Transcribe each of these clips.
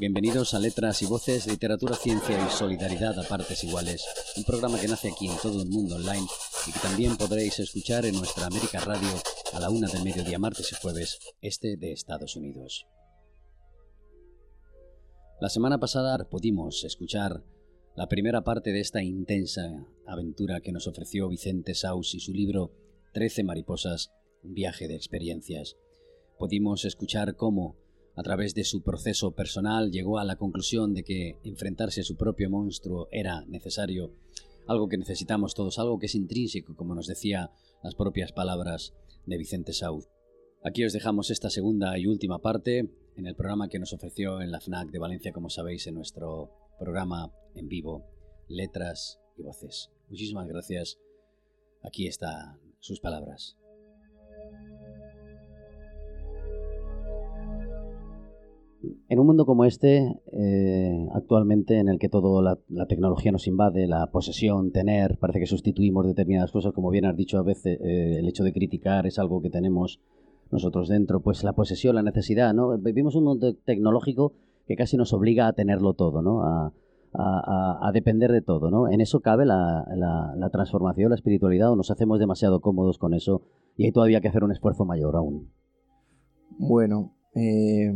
Bienvenidos a Letras y Voces, Literatura, Ciencia y Solidaridad a Partes Iguales, un programa que nace aquí en todo el mundo online y que también podréis escuchar en nuestra América Radio a la una del mediodía martes y jueves, este de Estados Unidos. La semana pasada pudimos escuchar la primera parte de esta intensa aventura que nos ofreció Vicente Saus y su libro Trece mariposas, un viaje de experiencias. Pudimos escuchar cómo a través de su proceso personal llegó a la conclusión de que enfrentarse a su propio monstruo era necesario, algo que necesitamos todos, algo que es intrínseco, como nos decía las propias palabras de Vicente Sauz. Aquí os dejamos esta segunda y última parte en el programa que nos ofreció en la FNAC de Valencia, como sabéis, en nuestro programa en vivo, Letras y Voces. Muchísimas gracias. Aquí están sus palabras. En un mundo como este, eh, actualmente en el que toda la, tecnología nos invade, la posesión, tener, parece que sustituimos determinadas cosas, como bien has dicho a veces, eh, el hecho de criticar es algo que tenemos nosotros dentro, pues la posesión, la necesidad, ¿no? Vivimos un mundo tecnológico que casi nos obliga a tenerlo todo, ¿no? A, depender de todo, ¿no? En eso cabe la, la, transformación, la espiritualidad, o nos hacemos demasiado cómodos con eso y hay todavía que hacer un esfuerzo mayor aún. Bueno, eh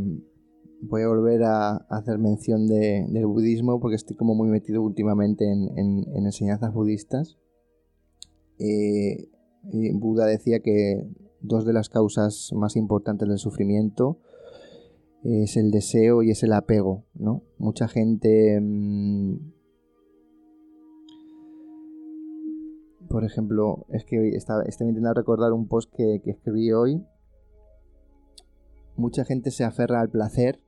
voy a volver a, hacer mención del budismo porque estoy como muy metido últimamente en, enseñanzas budistas. Eh, Buda decía que dos de las causas más importantes del sufrimiento es el deseo y es el apego, ¿no? Mucha gente... Mm, por ejemplo, es que estaba, intentando recordar un post que escribí hoy. Mucha gente se aferra al placer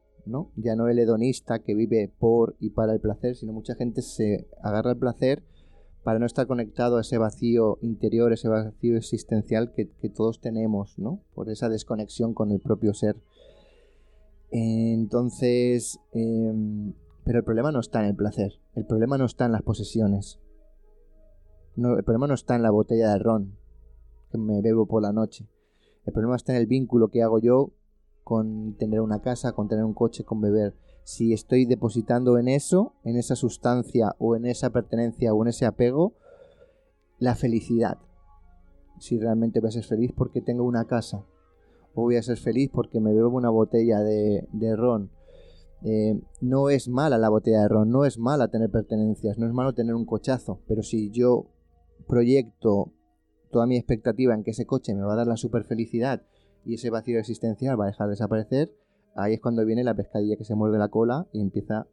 ya no el hedonista que vive por y para el placer, sino mucha gente se agarra al placer para no estar conectado a ese vacío interior, ese vacío existencial que, todos tenemos, ¿no? Por esa desconexión con el propio ser. Entonces, em, pero el problema no está en el placer, el problema no está en las posesiones, no, el problema no está en la botella de ron que me bebo por la noche, el problema está en el vínculo que hago yo con tener una casa, con tener un coche, con beber. Si estoy depositando en eso, en esa sustancia o en esa pertenencia o en ese apego, la felicidad. Si realmente voy a ser feliz porque tengo una casa. O voy a ser feliz porque me bebo una botella de, ron. Eh, no es mala la botella de ron, no es mala tener pertenencias, no es malo tener un cochazo. Pero si yo proyecto toda mi expectativa en que ese coche me va a dar la super felicidad y ese vacío existencial va a dejar de desaparecer, ahí es cuando viene la pescadilla que se muerde la cola y empieza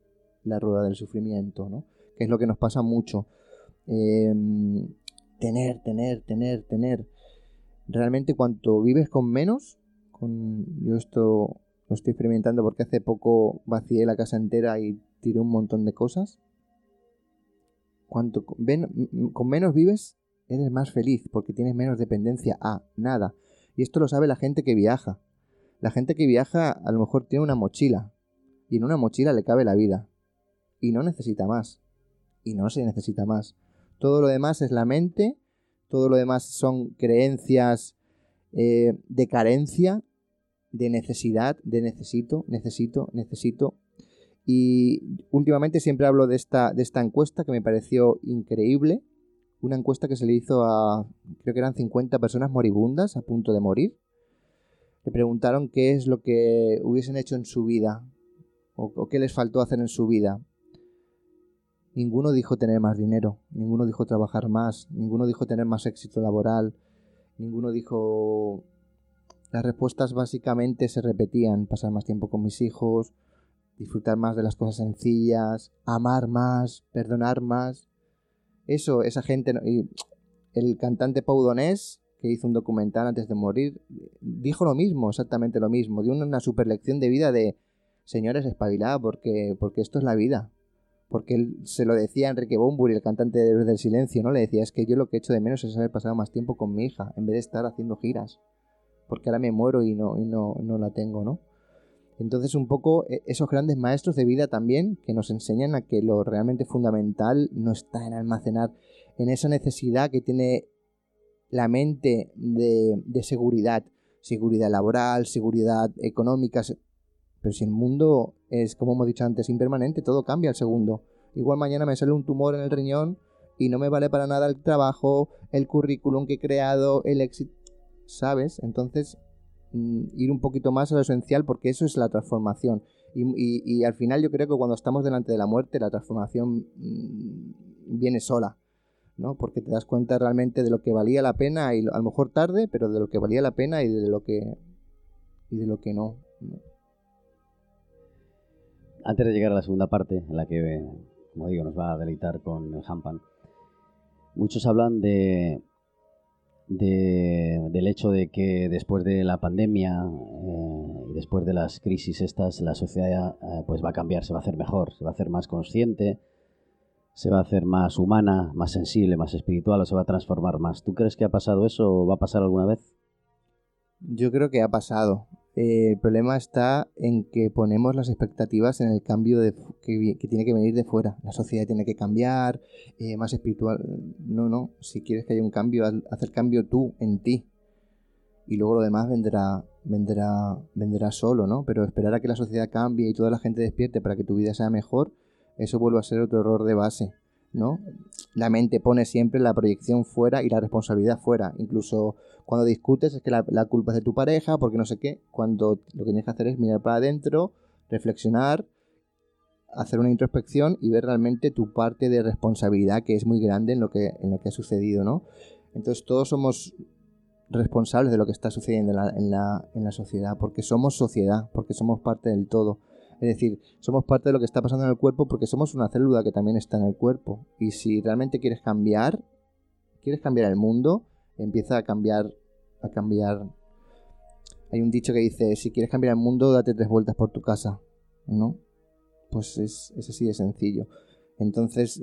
la rueda del sufrimiento, ¿no? Que es lo que nos pasa mucho. Em, tener, tener, tener, tener. Realmente cuanto vives con menos, con yo esto lo estoy experimentando porque hace poco vacié la casa entera y tiré un montón de cosas. Cuanto con menos vives, eres más feliz porque tienes menos dependencia a nada. Y esto lo sabe la gente que viaja. La gente que viaja a lo mejor tiene una mochila. Y en una mochila le cabe la vida. Y no necesita más. Y no se necesita más. Todo lo demás es la mente. Todo lo demás son creencias eh, de carencia, de necesidad, de necesito, necesito, necesito. Y últimamente siempre hablo de esta, de esta encuesta que me pareció increíble una encuesta que se le hizo a, creo que eran 50 personas moribundas a punto de morir. Le preguntaron qué es lo que hubiesen hecho en su vida o, qué les faltó hacer en su vida. Ninguno dijo tener más dinero, ninguno dijo trabajar más, ninguno dijo tener más éxito laboral, ninguno dijo... Las respuestas básicamente se repetían, pasar más tiempo con mis hijos, disfrutar más de las cosas sencillas, amar más, perdonar más. Eso, esa gente... Y el cantante Pau Donés, que hizo un documental antes de morir, dijo lo mismo, exactamente lo mismo. Dio una super lección de vida de, señores, espabilad, porque, porque esto es la vida. Porque él se lo decía a Enrique Bomburi, el cantante de del Silencio, ¿no? Le decía, es que yo lo que he hecho de menos es haber pasado más tiempo con mi hija, en vez de estar haciendo giras. Porque ahora me muero y no, y no, no la tengo, ¿no? Entonces un poco e, esos grandes maestros de vida también que nos enseñan a que lo realmente fundamental no está en almacenar, en esa necesidad que tiene la mente de, seguridad, seguridad laboral, seguridad económica, pero si el mundo es, como hemos dicho antes, impermanente, todo cambia al segundo. Igual mañana me sale un tumor en el riñón y no me vale para nada el trabajo, el currículum que he creado, el éxito, ¿sabes? Entonces, ir un poquito más a lo esencial porque eso es la transformación. Y, al final yo creo que cuando estamos delante de la muerte, la transformación mm, viene sola. ¿no? Porque te das cuenta realmente de lo que valía la pena y a lo mejor tarde, pero de lo que valía la pena y de lo que y de lo que no. Antes de llegar a la segunda parte, en la que, como digo, nos va a deleitar con el Hampan, muchos hablan de, del hecho de que después de la pandemia eh, y después de las crisis estas, la sociedad eh, pues va a cambiar, se va a hacer mejor, se va a hacer más consciente, se va a hacer más humana, más sensible, más espiritual o se va a transformar más. ¿Tú crees que ha pasado eso o va a pasar alguna vez? Yo creo que ha pasado. Eh, el problema está en que ponemos las expectativas en el cambio de, que, tiene que venir de fuera. La sociedad tiene que cambiar, eh, más espiritual. No, no. Si quieres que haya un cambio, haz el cambio tú, en ti. Y luego lo demás vendrá, vendrá, vendrá solo, ¿no? Pero esperar a que la sociedad cambie y toda la gente despierte para que tu vida sea mejor, eso vuelve a ser otro error de base, ¿no? La mente pone siempre la proyección fuera y la responsabilidad fuera. Incluso cuando discutes es que la, culpa es de tu pareja, porque no sé qué. Cuando lo que tienes que hacer es mirar para adentro, reflexionar, hacer una introspección y ver realmente tu parte de responsabilidad que es muy grande en lo que, en lo que ha sucedido, ¿no? Entonces todos somos responsables de lo que está sucediendo en la, en la, en la sociedad, porque somos sociedad, porque somos parte del todo. Es decir, somos parte de lo que está pasando en el cuerpo porque somos una célula que también está en el cuerpo. Y si realmente quieres cambiar, quieres cambiar el mundo, empieza a cambiar, a cambiar. Hay un dicho que dice, si quieres cambiar el mundo, date tres vueltas por tu casa, ¿no? Pues es, es así de sencillo. Entonces,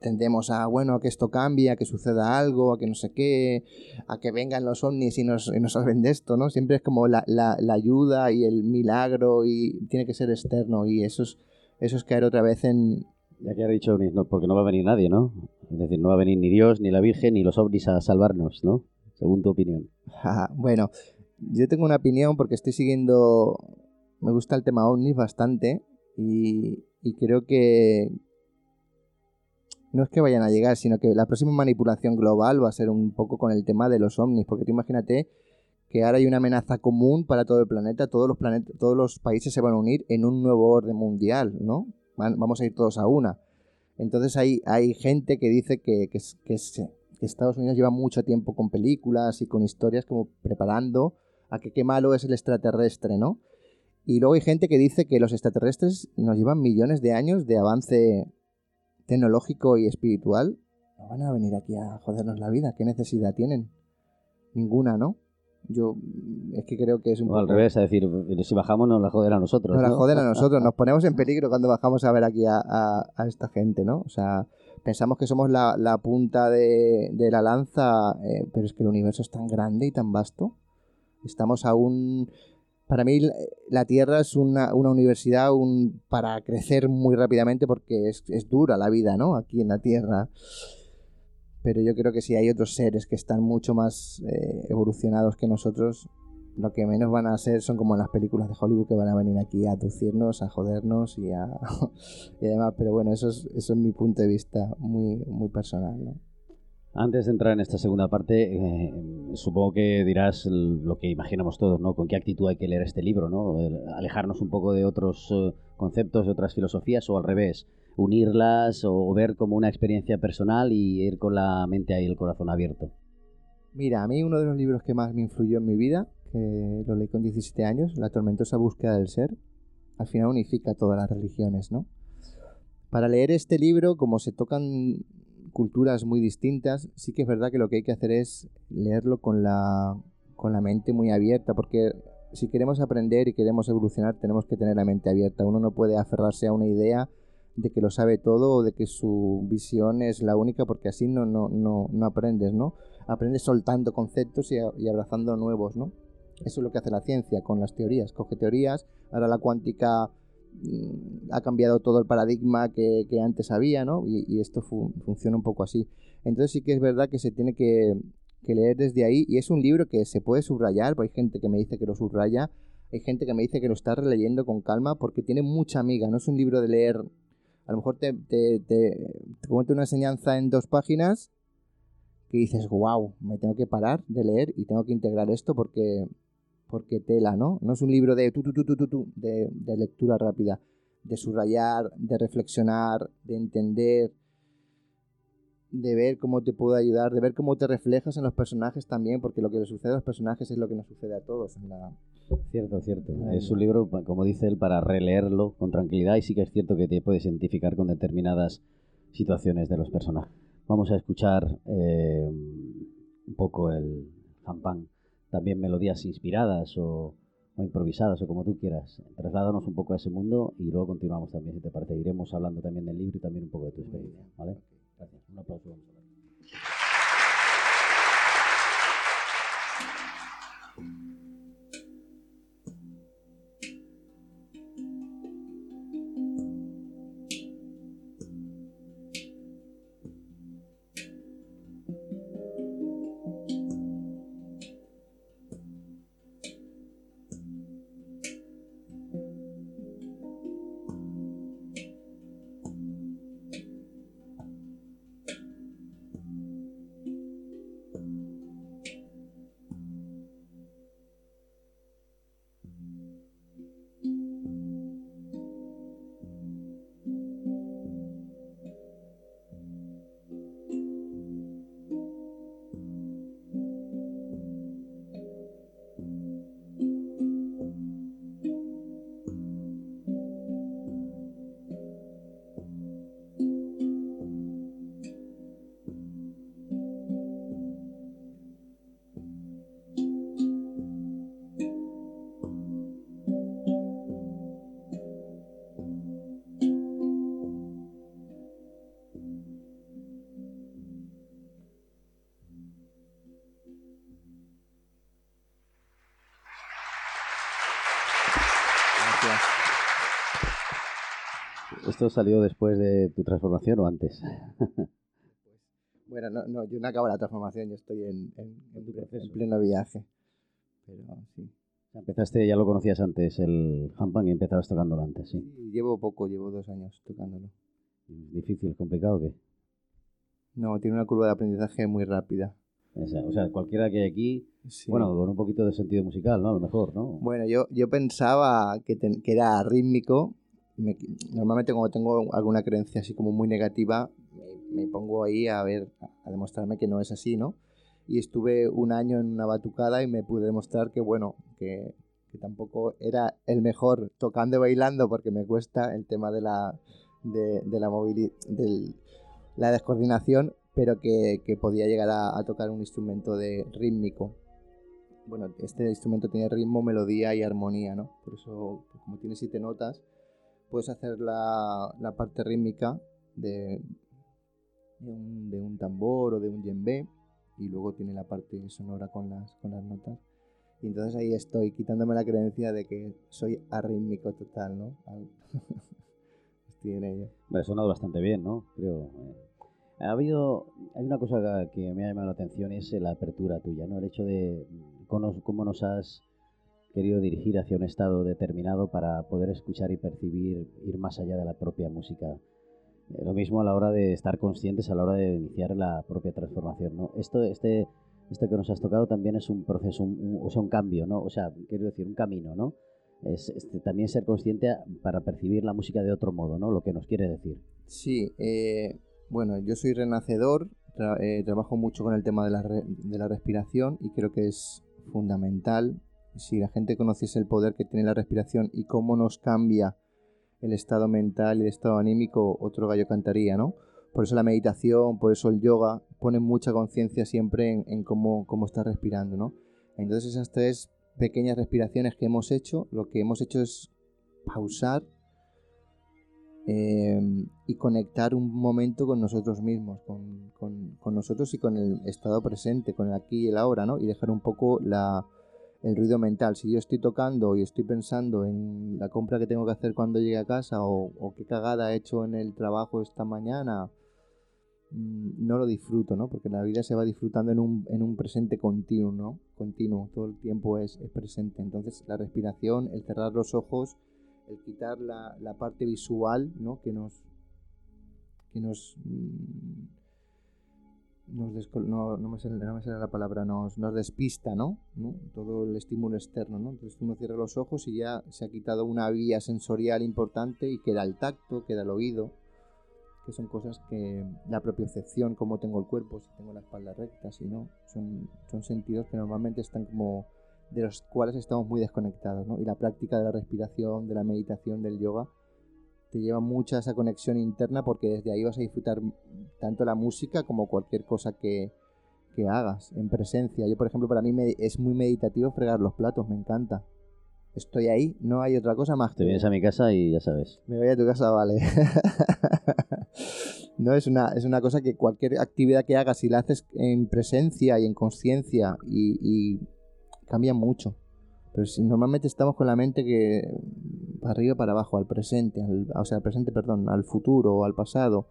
tendemos a, bueno, a que esto cambie, a que suceda algo, a que no sé qué, a que vengan los ovnis y nos, y nos salven de esto, ¿no? Siempre es como la, la, ayuda y el milagro y tiene que ser externo y eso es, eso es caer otra vez en... Ya que ha dicho no, porque no va a venir nadie, ¿no? Es decir, no va a venir ni Dios, ni la Virgen, ni los ovnis a salvarnos, ¿no? Según tu opinión. bueno, yo tengo una opinión porque estoy siguiendo... Me gusta el tema ovnis bastante y, y creo que, no es que vayan a llegar, sino que la próxima manipulación global va a ser un poco con el tema de los ovnis, porque tú imagínate que ahora hay una amenaza común para todo el planeta, todos los planetas, todos los países se van a unir en un nuevo orden mundial, ¿no? Vamos a ir todos a una. Entonces hay, hay gente que dice que, que, que, Estados Unidos lleva mucho tiempo con películas y con historias como preparando a que qué malo es el extraterrestre, ¿no? Y luego hay gente que dice que los extraterrestres nos llevan millones de años de avance tecnológico y espiritual, no van a venir aquí a jodernos la vida. ¿Qué necesidad tienen? Ninguna, ¿no? Yo es que creo que es un o al revés, es decir, si bajamos nos la joden a nosotros. Nos la joden a nosotros, nos ponemos en peligro cuando bajamos a ver aquí a, esta gente, ¿no? O sea, pensamos que somos la, punta de, la lanza, eh, pero es que el universo es tan grande y tan vasto. Estamos aún para mí la Tierra es una, universidad un, para crecer muy rápidamente porque es, dura la vida, ¿no? Aquí en la Tierra. Pero yo creo que si hay otros seres que están mucho más eh, evolucionados que nosotros, lo que menos van a ser son como las películas de Hollywood que van a venir aquí a aducirnos, a jodernos y a y demás. Pero bueno, eso es, eso es mi punto de vista muy, muy personal, ¿no? Antes de entrar en esta segunda parte, eh, supongo que dirás lo que imaginamos todos, ¿no? Con qué actitud hay que leer este libro, ¿no? Alejarnos un poco de otros eh, conceptos, de otras filosofías, o al revés, unirlas o ver como una experiencia personal y ir con la mente ahí, el corazón abierto. Mira, a mí uno de los libros que más me influyó en mi vida, que lo leí con 17 años, La tormentosa búsqueda del ser, al final unifica todas las religiones, ¿no? Para leer este libro, como se tocan culturas muy distintas, sí que es verdad que lo que hay que hacer es leerlo con la, con la mente muy abierta, porque si queremos aprender y queremos evolucionar, tenemos que tener la mente abierta. Uno no puede aferrarse a una idea de que lo sabe todo o de que su visión es la única, porque así no, no, no, no aprendes, ¿no? Aprendes soltando conceptos y, abrazando nuevos, ¿no? Eso es lo que hace la ciencia con las teorías. Coge teorías, ahora la cuántica Mm, ha cambiado todo el paradigma que, antes había, ¿no? Y, esto funciona un poco así. Entonces sí que es verdad que se tiene que, leer desde ahí y es un libro que se puede subrayar, porque hay gente que me dice que lo subraya. Hay gente que me dice que lo está releyendo con calma porque tiene mucha amiga, no es un libro de leer. A lo mejor te, te, te, cuenta una enseñanza en dos páginas que dices, wow, me tengo que parar de leer y tengo que integrar esto porque, porque tela, ¿no? No es un libro de, tu, tu, tu, de, de lectura rápida, de subrayar, de reflexionar, de entender, de ver cómo te puedo ayudar, de ver cómo te reflejas en los personajes también, porque lo que le sucede a los personajes es lo que nos sucede a todos. En la... Cierto, cierto. Es un libro, como dice él, para releerlo con tranquilidad y sí que es cierto que te puedes identificar con determinadas situaciones de los personajes. Vamos a escuchar eh, un poco el champán, también melodías inspiradas o, o improvisadas o como tú quieras. Trasládanos un poco a ese mundo y luego continuamos también, si te parece. Iremos hablando también del libro y también un poco de tu experiencia. ¿vale? Gracias. Un aplauso. ¿Esto salió después de tu transformación o antes? bueno, no, no, yo no acabo la transformación, yo estoy en, en, en, pleno viaje. Pero sí. Empezaste, ya lo conocías antes, el handpan y empezabas tocándolo antes, sí. Llevo poco, llevo dos años tocándolo. ¿Difícil, complicado o qué? No, tiene una curva de aprendizaje muy rápida. O sea, o sea cualquiera que hay aquí, sí. bueno, con un poquito de sentido musical, ¿no? A lo mejor, ¿no? Bueno, yo, yo pensaba que, ten, que era rítmico, me, normalmente cuando tengo alguna creencia así como muy negativa, me, me, pongo ahí a ver, a demostrarme que no es así, ¿no? Y estuve un año en una batucada y me pude demostrar que, bueno, que, que tampoco era el mejor tocando y bailando porque me cuesta el tema de la, de, de la movilidad, de la descoordinación, pero que, que podía llegar a, a, tocar un instrumento de rítmico. Bueno, este instrumento tiene ritmo, melodía y armonía, ¿no? Por eso, como tiene siete notas, puedes hacer la, la parte rítmica de, de, un, de, un, tambor o de un djembe y luego tiene la parte sonora con las, con las notas. Y entonces ahí estoy quitándome la creencia de que soy arrítmico total, ¿no? estoy en ello. Me ha sonado bastante bien, ¿no? Creo. Eh. Ha habido, hay una cosa que me ha llamado la atención es la apertura tuya, ¿no? El hecho de cómo nos has querido dirigir hacia un estado determinado para poder escuchar y percibir, ir más allá de la propia música. Eh, lo mismo a la hora de estar conscientes, a la hora de iniciar la propia transformación. ¿no? Esto, este, esto que nos has tocado también es un proceso, un, un, o sea, un cambio, ¿no? O sea, quiero decir, un camino, ¿no? Es, este, también ser consciente para percibir la música de otro modo, ¿no? Lo que nos quiere decir. Sí, eh, bueno, yo soy renacedor, tra eh, trabajo mucho con el tema de la, de la respiración y creo que es fundamental si la gente conociese el poder que tiene la respiración y cómo nos cambia el estado mental y el estado anímico, otro gallo cantaría, ¿no? Por eso la meditación, por eso el yoga, pone mucha conciencia siempre en, cómo, cómo respirando, ¿no? Entonces esas tres pequeñas respiraciones que hemos hecho, lo que hemos hecho es pausar eh, y conectar un momento con nosotros mismos, con, con, con, nosotros y con el estado presente, con el aquí y el ahora, ¿no? Y dejar un poco la, el ruido mental. Si yo estoy tocando y estoy pensando en la compra que tengo que hacer cuando llegue a casa o, qué cagada he hecho en el trabajo esta mañana mm, no lo disfruto, ¿no? Porque la vida se va disfrutando en un, en un presente continuo, ¿no? Continuo, todo el tiempo es, es presente. Entonces la respiración, el cerrar los ojos, el quitar la, la parte visual, ¿no? Que nos, que nos, mm, nos no, no, me sale, no, me sale, la palabra, nos, nos despista, ¿no? ¿no? Todo el estímulo externo, ¿no? Entonces uno cierra los ojos y ya se ha quitado una vía sensorial importante y queda el tacto, queda el oído, que son cosas que la propiocepción, cómo tengo el cuerpo, si tengo la espalda recta, si no, son, son sentidos que normalmente están como de los cuales estamos muy desconectados, ¿no? Y la práctica de la respiración, de la meditación, del yoga, te lleva mucha esa conexión interna porque desde ahí vas a disfrutar tanto la música como cualquier cosa que, que hagas en presencia. Yo, por ejemplo, para mí me, es muy meditativo fregar los platos, me encanta. Estoy ahí, no hay otra cosa más. Te vienes a mi casa y ya sabes. Me voy a tu casa, vale. no es una, es una cosa que cualquier actividad que hagas, si la haces en presencia y en conciencia y, y cambia mucho. Pero si normalmente estamos con la mente que arriba para abajo, al presente, o sea, al presente, perdón, al futuro o al pasado.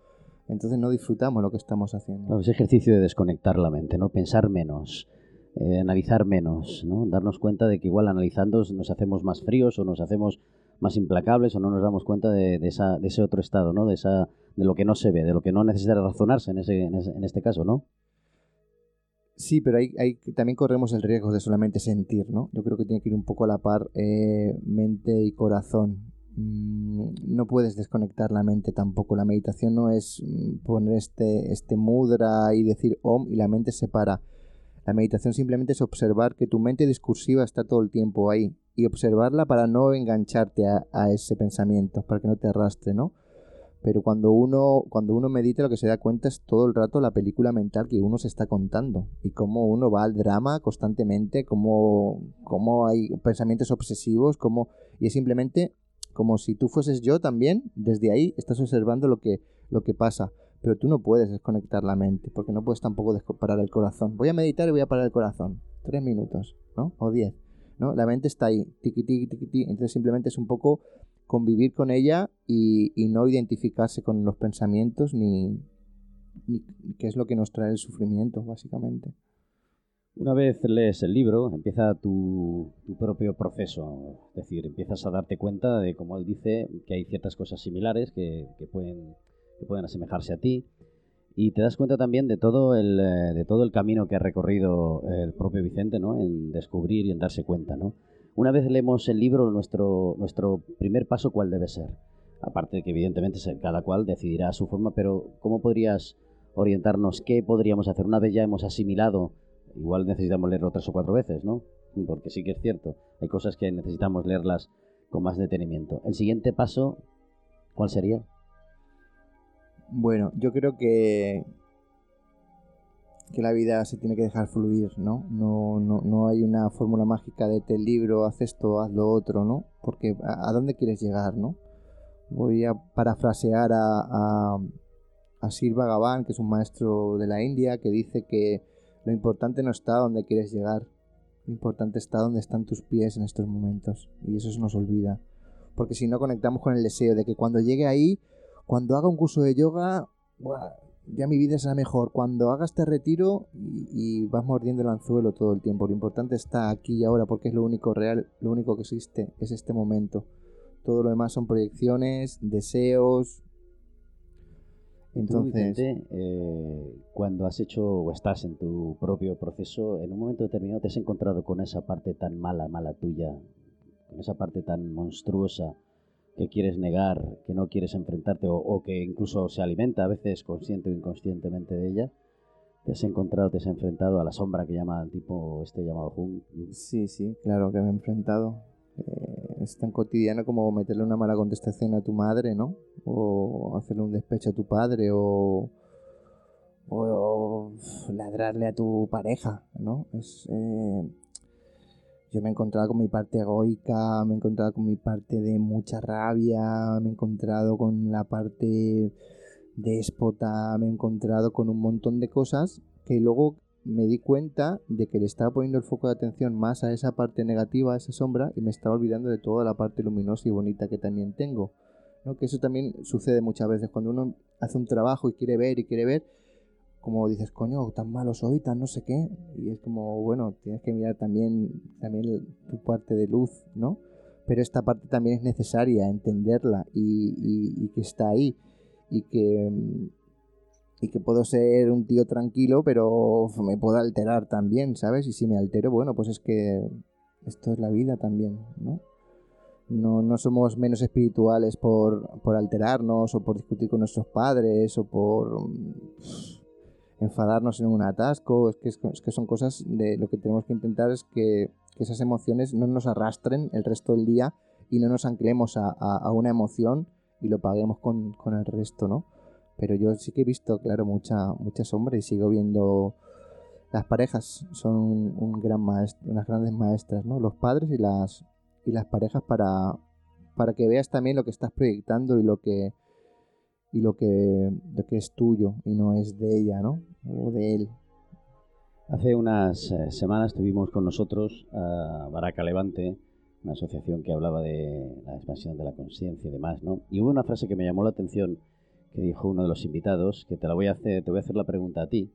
Entonces no disfrutamos lo que estamos haciendo. es ejercicio de desconectar la mente, ¿no? Pensar menos, eh, analizar menos, ¿no? Darnos cuenta de que igual analizando nos hacemos más fríos o nos hacemos más implacables o no nos damos cuenta de, esa, de ese otro estado, ¿no? De, esa, de lo que no se ve, de lo que no necesita razonarse en, ese, en, este caso, ¿no? Sí, pero hay, hay, también corremos el riesgo de solamente sentir, ¿no? Yo creo que tiene que ir un poco a la par eh, mente y corazón. Mm, no puedes desconectar la mente tampoco. La meditación no es mm, poner este, este mudra y decir om y la mente se para. La meditación simplemente es observar que tu mente discursiva está todo el tiempo ahí y observarla para no engancharte a, a ese pensamiento, para que no te arrastre, ¿no? Pero cuando uno, cuando uno medita lo que se da cuenta es todo el rato la película mental que uno se está contando y cómo uno va al drama constantemente, cómo, cómo hay pensamientos obsesivos, cómo, y es simplemente como si tú fueses yo también, desde ahí estás observando lo que, lo que pasa. Pero tú no puedes desconectar la mente, porque no puedes tampoco parar el corazón. Voy a meditar y voy a parar el corazón. Tres minutos, ¿no? O diez. ¿no? La mente está ahí, tiqui, tiqui, tiqui. Entonces simplemente es un poco convivir con ella y, no identificarse con los pensamientos ni, ni qué es lo que nos trae el sufrimiento, básicamente. Una vez lees el libro, empieza tu, propio proceso, es decir, empiezas a darte cuenta de, como él dice, que hay ciertas cosas similares que, pueden, que pueden asemejarse a ti, y te das cuenta también de todo el, eh, de todo el camino que ha recorrido el propio Vicente, ¿no? En descubrir y en darse cuenta, ¿no? Una vez leemos el libro, nuestro, nuestro primer paso, ¿cuál debe ser? Aparte de que evidentemente cada cual decidirá su forma, pero ¿cómo podrías orientarnos? ¿Qué podríamos hacer? Una vez ya hemos asimilado, igual necesitamos leerlo tres o cuatro veces, ¿no? Porque sí que es cierto, hay cosas que necesitamos leerlas con más detenimiento. El siguiente paso, ¿cuál sería? Bueno, yo creo que, que la vida se tiene que dejar fluir, ¿no? No, no, no hay una fórmula mágica de te libro, haz esto, haz lo otro, ¿no? Porque ¿a, dónde quieres llegar, no? Voy a parafrasear a, a, a Bhagavan, que es un maestro de la India, que dice que lo importante no está donde quieres llegar, lo importante está donde están tus pies en estos momentos. Y eso se nos olvida. Porque si no conectamos con el deseo de que cuando llegue ahí, cuando haga un curso de yoga, ya mi vida será mejor. Cuando hagas este retiro y, vas mordiendo el anzuelo todo el tiempo, lo importante está aquí y ahora porque es lo único real, lo único que existe, es este momento. Todo lo demás son proyecciones, deseos. Entonces, eh, cuando has hecho o estás en tu propio proceso, en un momento determinado te has encontrado con esa parte tan mala, mala tuya, con esa parte tan monstruosa que quieres negar, que no quieres enfrentarte o, que incluso se alimenta a veces consciente o inconscientemente de ella, te has encontrado, te has enfrentado a la sombra que llama el tipo este llamado Jung. Sí, sí, claro que me he enfrentado. Eh, es tan cotidiano como meterle una mala contestación a tu madre, ¿no? O hacerle un despecho a tu padre o, ladrarle a tu pareja, ¿no? Es, eh, yo me he encontrado con mi parte egoica, me he encontrado con mi parte de mucha rabia, me he encontrado con la parte déspota, me he encontrado con un montón de cosas que luego me di cuenta de que le estaba poniendo el foco de atención más a esa parte negativa, a esa sombra, y me estaba olvidando de toda la parte luminosa y bonita que también tengo. ¿no? Que eso también sucede muchas veces cuando uno hace un trabajo y quiere ver y quiere ver, como dices, coño, tan malo soy, tan no sé qué. Y es como, bueno, tienes que mirar también, también tu parte de luz, ¿no? Pero esta parte también es necesaria, entenderla y, que está ahí. Y que, y que puedo ser un tío tranquilo, pero me puedo alterar también, ¿sabes? Y si me altero, bueno, pues es que esto es la vida también, ¿no? No, no somos menos espirituales por, por alterarnos o por discutir con nuestros padres o por enfadarnos en un atasco, es que, es que son cosas de lo que tenemos que intentar es que, esas emociones no nos arrastren el resto del día y no nos anclemos a, una emoción y lo paguemos con, el resto, ¿no? Pero yo sí que he visto, claro, mucha, mucha sombra y sigo viendo las parejas son un, gran maestro, unas grandes maestras, ¿no? Los padres y las, y las parejas para, para que veas también lo que estás proyectando y lo que y lo que, lo que es tuyo y no es de ella, ¿no? O de él. Hace unas eh, semanas tuvimos con nosotros a Baraca Levante, una asociación que hablaba de la expansión de la conciencia y demás, ¿no? Y hubo una frase que me llamó la atención que dijo uno de los invitados, que te la voy a hacer, te voy a hacer la pregunta a ti,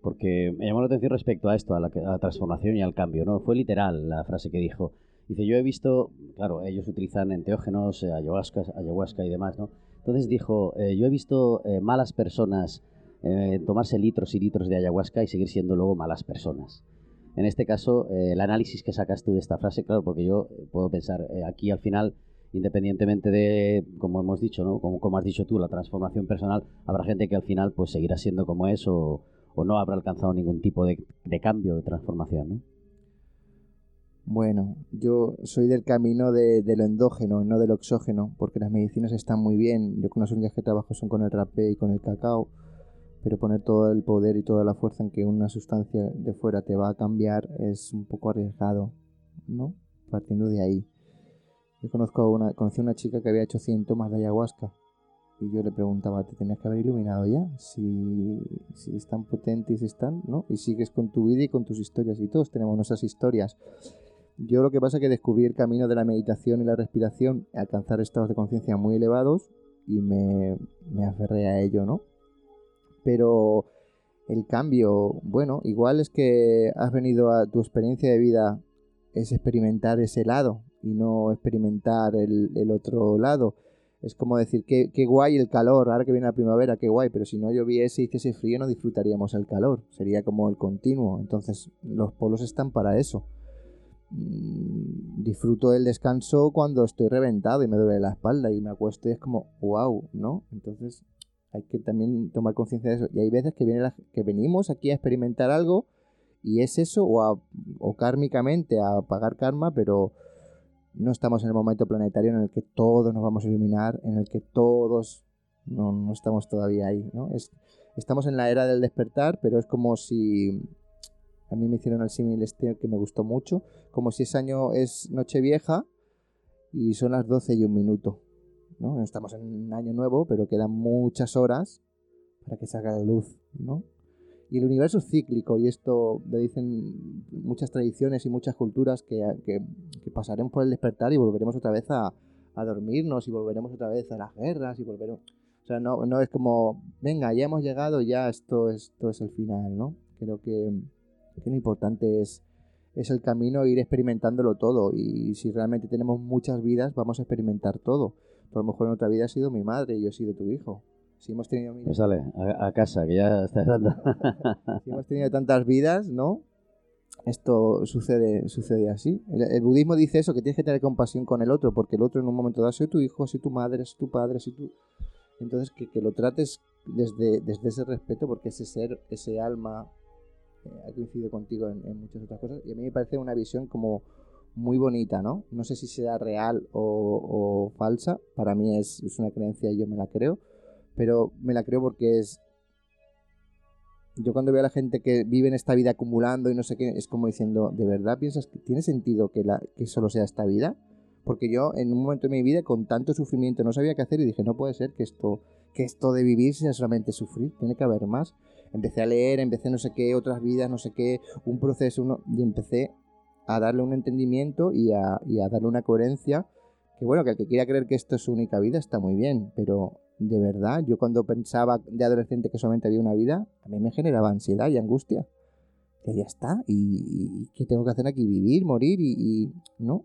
porque me llamó la atención respecto a esto, a la, a la transformación y al cambio, ¿no? Fue literal la frase que dijo. Dice, yo he visto, claro, ellos utilizan enteógenos, eh, ayahuasca, ayahuasca y demás, ¿no? Entonces dijo, eh, yo he visto eh, malas personas tomarse litros y litros de ayahuasca y seguir siendo luego malas personas. En este caso, el análisis que sacas tú de esta frase, claro, porque yo puedo pensar, aquí al final, independientemente de, como hemos dicho, ¿no? como, como has dicho tú, la transformación personal, habrá gente que al final pues seguirá siendo como es o, o no habrá alcanzado ningún tipo de, de cambio, de transformación. ¿no? Bueno, yo soy del camino de, lo endógeno, no del oxógeno, porque las medicinas están muy bien. Yo con las únicas que trabajo son con el rapé y con el cacao, pero poner todo el poder y toda la fuerza en que una sustancia de fuera te va a cambiar es un poco arriesgado, ¿no? Partiendo de ahí. Yo conozco a una, conocí a una chica que había hecho 100 tomas de ayahuasca y yo le preguntaba, ¿te tenías que haber iluminado ya? Si, si es tan si están, ¿no? Y sigues con tu vida y con tus historias y todos tenemos nuestras historias. Yo lo que pasa es que descubrí el camino de la meditación y la respiración, alcanzar estados de conciencia muy elevados y me, me aferré a ello, ¿no? Pero el cambio, bueno, igual es que has venido a tu experiencia de vida es experimentar ese lado y no experimentar el, otro lado. Es como decir, qué, qué, guay el calor, ahora que viene la primavera, qué guay, pero si no lloviese y hiciese frío no disfrutaríamos el calor, sería como el continuo. Entonces los polos están para eso. Mm, disfruto del descanso cuando estoy reventado y me duele la espalda y me acuesto y es como, wow, ¿no? Entonces hay que también tomar conciencia de eso. Y hay veces que, viene que venimos aquí a experimentar algo y es eso, o, o kármicamente a pagar karma, pero no estamos en el momento planetario en el que todos nos vamos a iluminar, en el que todos no, no estamos todavía ahí, ¿no? Es, estamos en la era del despertar, pero es como si a mí me hicieron el símil este que me gustó mucho, como si ese año es Nochevieja y son las 12 y un minuto. ¿no? Estamos en un año nuevo, pero quedan muchas horas para que salga la luz. ¿no? Y el universo es cíclico, y esto lo dicen muchas tradiciones y muchas culturas que, pasaremos por el despertar y volveremos otra vez a, dormirnos y volveremos otra vez a las guerras y volveremos... O sea, no, no es como, venga, ya hemos llegado, ya esto, esto es el final, ¿no? Creo que que lo importante es, es el camino ir experimentándolo todo y si realmente tenemos muchas vidas vamos a experimentar todo. Por lo mejor en otra vida ha sido mi madre y yo he sido tu hijo. Si hemos tenido... Pues sale, a, casa, que ya estás dando. si hemos tenido tantas vidas, ¿no? Esto sucede, sucede así. El, budismo dice eso, que tienes que tener compasión con el otro, porque el otro en un momento dado soy tu hijo, soy tu madre, soy tu padre, soy tu... Entonces que, que lo trates desde, desde ese respeto, porque ese ser, ese alma ha coincidido contigo en, muchas otras cosas, y a mí me parece una visión como muy bonita, ¿no? No sé si sea real o, falsa, para mí es, una creencia y yo me la creo, pero me la creo porque es... Yo cuando veo a la gente que vive en esta vida acumulando y no sé qué, es como diciendo, ¿de verdad piensas que tiene sentido que, la, que solo sea esta vida? Porque yo en un momento de mi vida con tanto sufrimiento no sabía qué hacer y dije, no puede ser que esto, que esto de vivir sea solamente sufrir, tiene que haber más empecé a leer, empecé no sé qué, otras vidas, no sé qué, un proceso, uno, y empecé a darle un entendimiento y a, darle una coherencia. Que bueno, que el que quiera creer que esto es su única vida está muy bien, pero de verdad, yo cuando pensaba de adolescente que solamente había una vida, a mí me generaba ansiedad y angustia. Que ya está, y, ¿qué tengo que hacer aquí? Vivir, morir y, ¿no?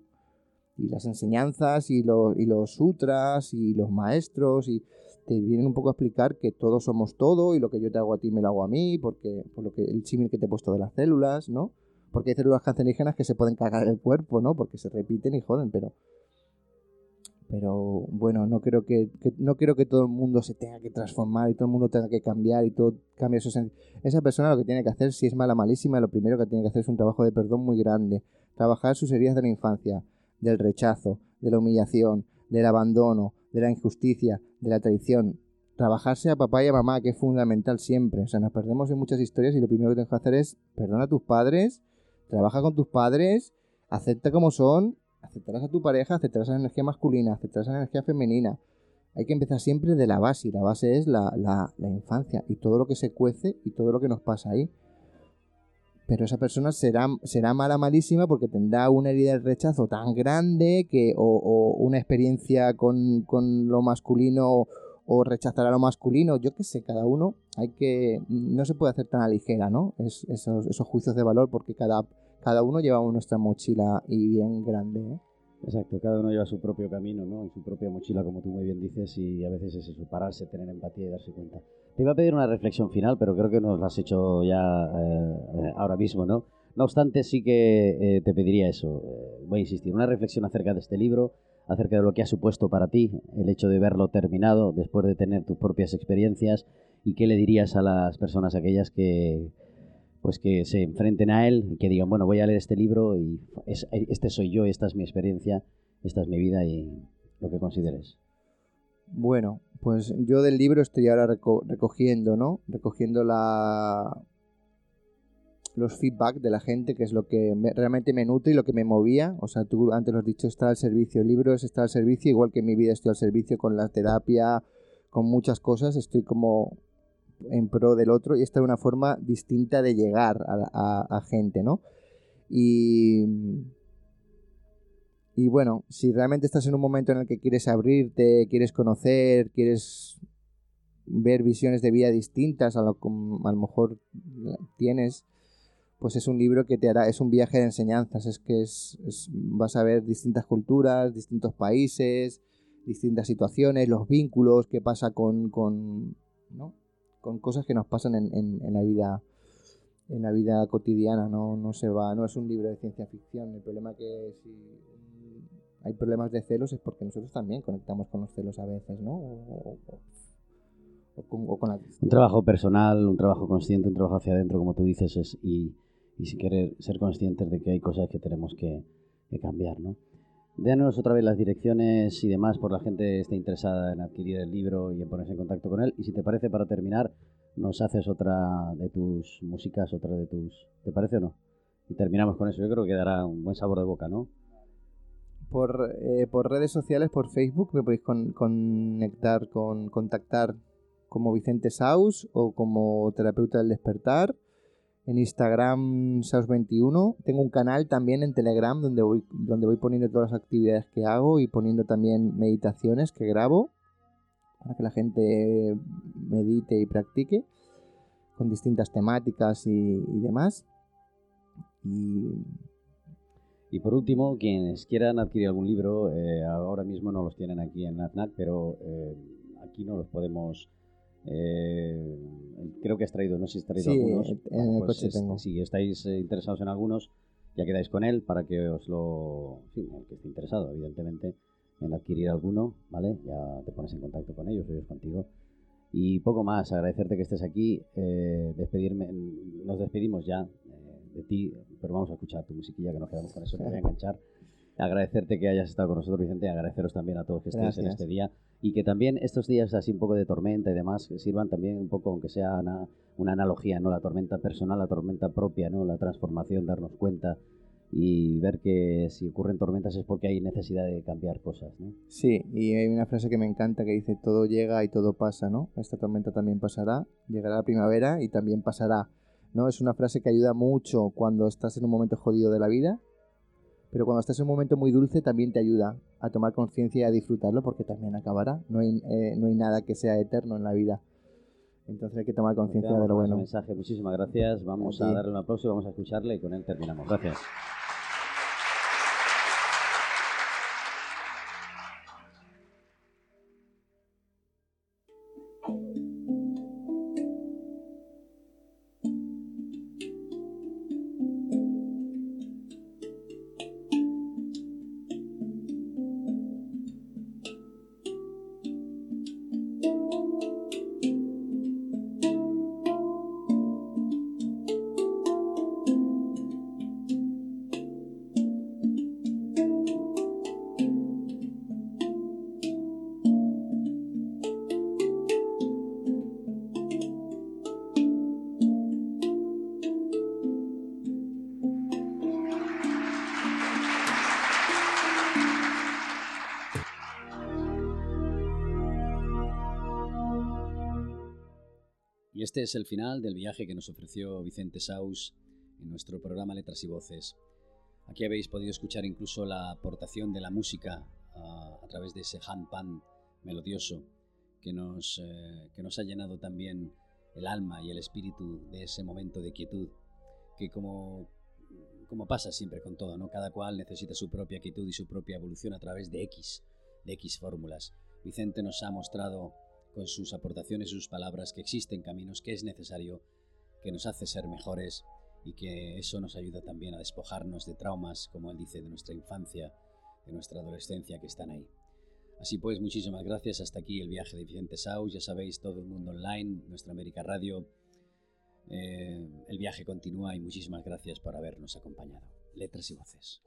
Y las enseñanzas y los, y los sutras y los maestros y te vienen un poco a explicar que todos somos todo y lo que yo te hago a ti me lo hago a mí, porque por lo que el símil que te he puesto de las células, ¿no? Porque hay células cancerígenas que se pueden cagar el cuerpo, ¿no? Porque se repiten y joden, pero pero bueno, no creo que, no quiero que todo el mundo se tenga que transformar y todo el mundo tenga que cambiar y todo cambie su Esa persona lo que tiene que hacer, si es mala, malísima, lo primero que tiene que hacer es un trabajo de perdón muy grande. Trabajar sus heridas de la infancia, del rechazo, de la humillación, del abandono, de la injusticia, de la traición. Trabajarse a papá y a mamá, que es fundamental siempre. O sea, nos perdemos en muchas historias y lo primero que tienes que hacer es perdona a tus padres, trabaja con tus padres, acepta como son aceptarás a tu pareja, aceptarás la energía masculina, aceptarás la energía femenina. Hay que empezar siempre de la base, y la base es la, la, infancia y todo lo que se cuece y todo lo que nos pasa ahí. Pero esa persona será, será mala, malísima porque tendrá una herida de rechazo tan grande que o, una experiencia con, con, lo masculino o rechazará lo masculino. Yo qué sé, cada uno hay que... No se puede hacer tan a ligera, ¿no? Es, esos, esos juicios de valor porque cada cada uno lleva nuestra mochila y bien grande. ¿eh? Exacto, cada uno lleva su propio camino, ¿no? Y su propia mochila, como tú muy bien dices, y a veces es eso, pararse, tener empatía y darse cuenta. Te iba a pedir una reflexión final, pero creo que nos la has hecho ya eh, ahora mismo, ¿no? No obstante, sí que eh, te pediría eso, voy a insistir, una reflexión acerca de este libro, acerca de lo que ha supuesto para ti el hecho de verlo terminado después de tener tus propias experiencias y qué le dirías a las personas aquellas que, pues que se enfrenten a él y que digan, bueno, voy a leer este libro y este soy yo, esta es mi experiencia, esta es mi vida y lo que consideres. Bueno, pues yo del libro estoy ahora recogiendo, ¿no? Recogiendo la los feedback de la gente, que es lo que realmente me nutre y lo que me movía. O sea, tú antes lo has dicho, está al servicio. El libro es estar al servicio, igual que en mi vida estoy al servicio con la terapia, con muchas cosas. Estoy como en pro del otro y esta es una forma distinta de llegar a, gente, ¿no? Y, y bueno, si realmente estás en un momento en el que quieres abrirte, quieres conocer, quieres ver visiones de vida distintas a lo que a lo mejor tienes, pues es un libro que te hará, es un viaje de enseñanzas, es que es, vas a ver distintas culturas, distintos países, distintas situaciones, los vínculos, qué pasa con, con ¿no? con cosas que nos pasan en, en, la vida en la vida cotidiana, no, no se va, no es un libro de ciencia ficción. El problema que si hay problemas de celos es porque nosotros también conectamos con los celos a veces, ¿no? O, con, Un trabajo personal, un trabajo consciente, un trabajo hacia adentro, como tú dices, es, y, y si querer ser conscientes de que hay cosas que tenemos que, que cambiar, ¿no? Déanos otra vez las direcciones y demás por la gente esté interesada en adquirir el libro y en ponerse en contacto con él. Y si te parece, para terminar, nos haces otra de tus músicas, otra de tus... ¿Te parece o no? Y terminamos con eso. Yo creo que dará un buen sabor de boca, ¿no? Por, eh, por redes sociales, por Facebook, me podéis conectar, con, contactar como Vicente Saus o como terapeuta del despertar en Instagram Saus21. Tengo un canal también en Telegram donde voy, donde voy poniendo todas las actividades que hago y poniendo también meditaciones que grabo para que la gente medite y practique con distintas temáticas y, demás. Y... por último, quienes quieran adquirir algún libro, eh, ahora mismo no los tienen aquí en NAFNAC, pero eh, aquí no los podemos eh, creo que has traído, no sé si has traído algunos. En el pues coche tengo. Si estáis eh, interesados en algunos, ya quedáis con él para que os lo. Sí, el que esté interesado, evidentemente, en adquirir alguno, ¿vale? Ya te pones en contacto con ellos, ellos contigo. Y poco más, agradecerte que estés aquí, eh, despedirme, nos despedimos ya de ti, pero vamos a escuchar tu musiquilla que nos quedamos con eso, te voy a enganchar agradecerte que hayas estado con nosotros, Vicente, agradeceros también a todos que estéis en este día y que también estos días así un poco de tormenta y demás sirvan también un poco, aunque sea una, analogía, ¿no? La tormenta personal, la tormenta propia, ¿no? La transformación, darnos cuenta y ver que si ocurren tormentas es porque hay necesidad de cambiar cosas, ¿no? Sí, y hay una frase que me encanta que dice todo llega y todo pasa, ¿no? Esta tormenta también pasará, llegará la primavera y también pasará, ¿no? Es una frase que ayuda mucho cuando estás en un momento jodido de la vida Pero cuando estás en un momento muy dulce también te ayuda a tomar conciencia y a disfrutarlo porque también acabará. No hay, eh, no hay nada que sea eterno en la vida. Entonces hay que tomar conciencia de lo bueno. mensaje. Muchísimas gracias. Vamos a darle un aplauso y vamos a escucharle y con él terminamos. Gracias. Es el final del viaje que nos ofreció Vicente Saus en nuestro programa Letras y Voces. Aquí habéis podido escuchar incluso la aportación de la música a, través de ese handpan melodioso que nos, eh, que nos ha llenado también el alma y el espíritu de ese momento de quietud que como, como pasa siempre con todo, ¿no? cada cual necesita su propia quietud y su propia evolución a través de X, de X fórmulas. Vicente nos ha mostrado con sus aportaciones, sus palabras, que existen caminos, que es necesario, que nos hace ser mejores y que eso nos ayuda también a despojarnos de traumas, como él dice, de nuestra infancia, de nuestra adolescencia que están ahí. Así pues, muchísimas gracias. Hasta aquí el viaje de Vicente Saus. Ya sabéis, todo el mundo online, nuestra América Radio. Eh, el viaje continúa y muchísimas gracias por habernos acompañado. Letras y voces.